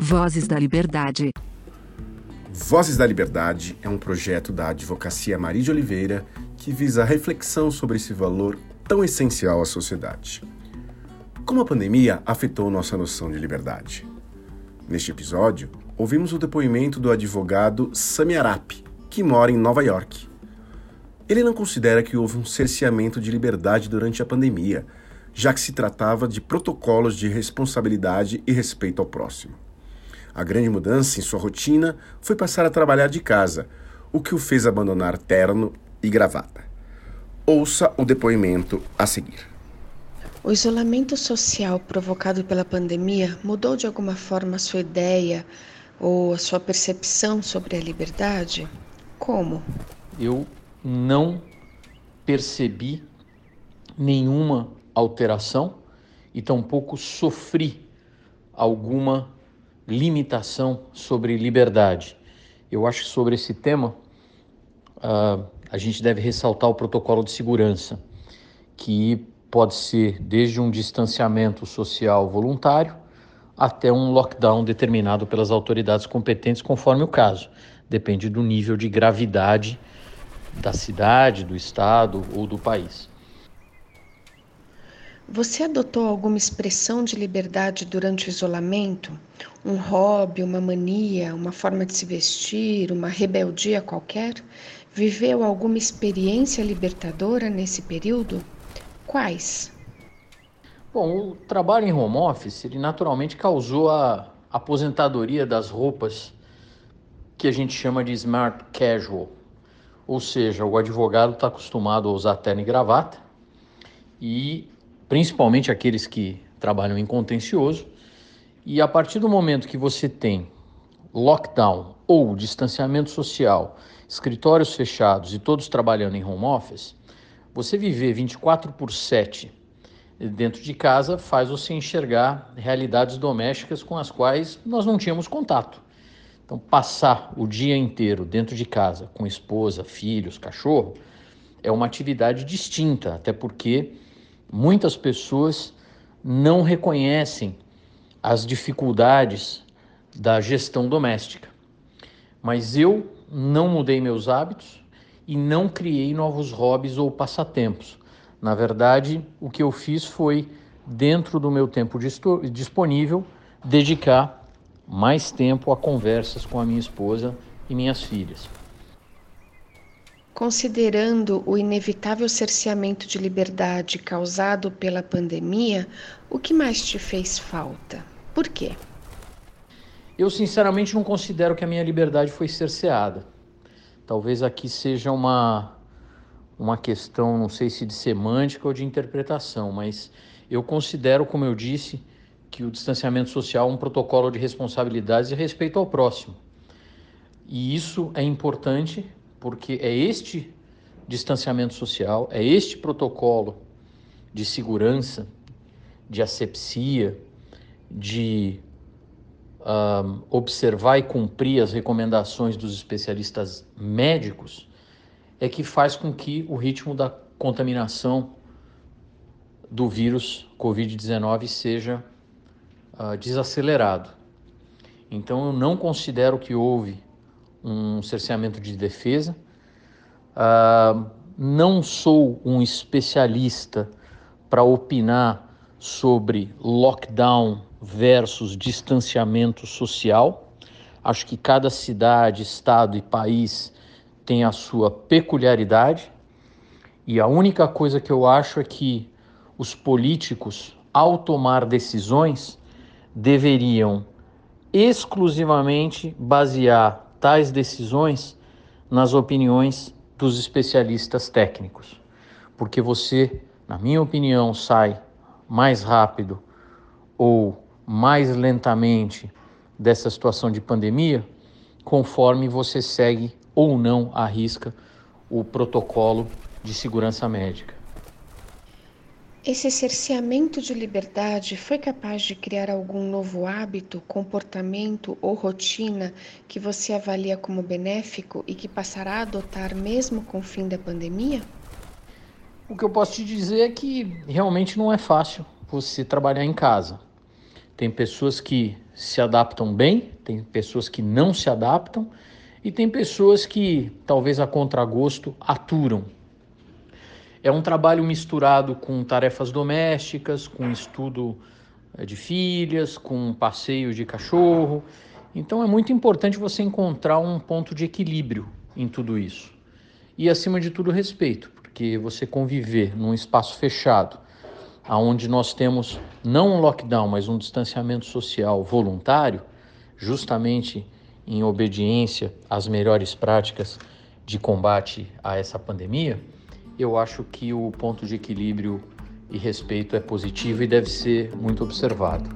Vozes da Liberdade. Vozes da Liberdade é um projeto da Advocacia Maria de Oliveira que visa a reflexão sobre esse valor tão essencial à sociedade. Como a pandemia afetou nossa noção de liberdade? Neste episódio, ouvimos o depoimento do advogado Sami Arap, que mora em Nova York. Ele não considera que houve um cerceamento de liberdade durante a pandemia, já que se tratava de protocolos de responsabilidade e respeito ao próximo. A grande mudança em sua rotina foi passar a trabalhar de casa, o que o fez abandonar terno e gravata. Ouça o depoimento a seguir. O isolamento social provocado pela pandemia mudou de alguma forma a sua ideia ou a sua percepção sobre a liberdade? Como? Eu não percebi nenhuma alteração e tampouco sofri alguma limitação sobre liberdade. Eu acho que sobre esse tema uh, a gente deve ressaltar o protocolo de segurança, que pode ser desde um distanciamento social voluntário até um lockdown determinado pelas autoridades competentes, conforme o caso. Depende do nível de gravidade da cidade, do estado ou do país. Você adotou alguma expressão de liberdade durante o isolamento? Um hobby, uma mania, uma forma de se vestir, uma rebeldia qualquer? Viveu alguma experiência libertadora nesse período? Quais? Bom, o trabalho em home office, ele naturalmente causou a aposentadoria das roupas que a gente chama de smart casual. Ou seja, o advogado está acostumado a usar terno e gravata e principalmente aqueles que trabalham em contencioso. E a partir do momento que você tem lockdown ou distanciamento social, escritórios fechados e todos trabalhando em home office, você viver 24 por 7 dentro de casa faz você enxergar realidades domésticas com as quais nós não tínhamos contato. Então, passar o dia inteiro dentro de casa com esposa, filhos, cachorro é uma atividade distinta, até porque Muitas pessoas não reconhecem as dificuldades da gestão doméstica. Mas eu não mudei meus hábitos e não criei novos hobbies ou passatempos. Na verdade, o que eu fiz foi, dentro do meu tempo disponível, dedicar mais tempo a conversas com a minha esposa e minhas filhas. Considerando o inevitável cerceamento de liberdade causado pela pandemia, o que mais te fez falta? Por quê? Eu sinceramente não considero que a minha liberdade foi cerceada. Talvez aqui seja uma uma questão, não sei se de semântica ou de interpretação, mas eu considero, como eu disse, que o distanciamento social é um protocolo de responsabilidades e respeito ao próximo. E isso é importante porque é este distanciamento social, é este protocolo de segurança, de asepsia, de um, observar e cumprir as recomendações dos especialistas médicos, é que faz com que o ritmo da contaminação do vírus Covid-19 seja uh, desacelerado. Então, eu não considero que houve um cerceamento de defesa. Uh, não sou um especialista para opinar sobre lockdown versus distanciamento social. Acho que cada cidade, estado e país tem a sua peculiaridade. E a única coisa que eu acho é que os políticos, ao tomar decisões, deveriam exclusivamente basear tais decisões nas opiniões dos especialistas técnicos, porque você, na minha opinião, sai mais rápido ou mais lentamente dessa situação de pandemia conforme você segue ou não a risca o protocolo de segurança médica. Esse cerceamento de liberdade foi capaz de criar algum novo hábito, comportamento ou rotina que você avalia como benéfico e que passará a adotar mesmo com o fim da pandemia? O que eu posso te dizer é que realmente não é fácil você trabalhar em casa. Tem pessoas que se adaptam bem, tem pessoas que não se adaptam e tem pessoas que, talvez a contragosto, aturam. É um trabalho misturado com tarefas domésticas, com estudo eh, de filhas, com passeio de cachorro. Então é muito importante você encontrar um ponto de equilíbrio em tudo isso. E acima de tudo, respeito, porque você conviver num espaço fechado, aonde nós temos não um lockdown, mas um distanciamento social voluntário, justamente em obediência às melhores práticas de combate a essa pandemia, eu acho que o ponto de equilíbrio e respeito é positivo e deve ser muito observado.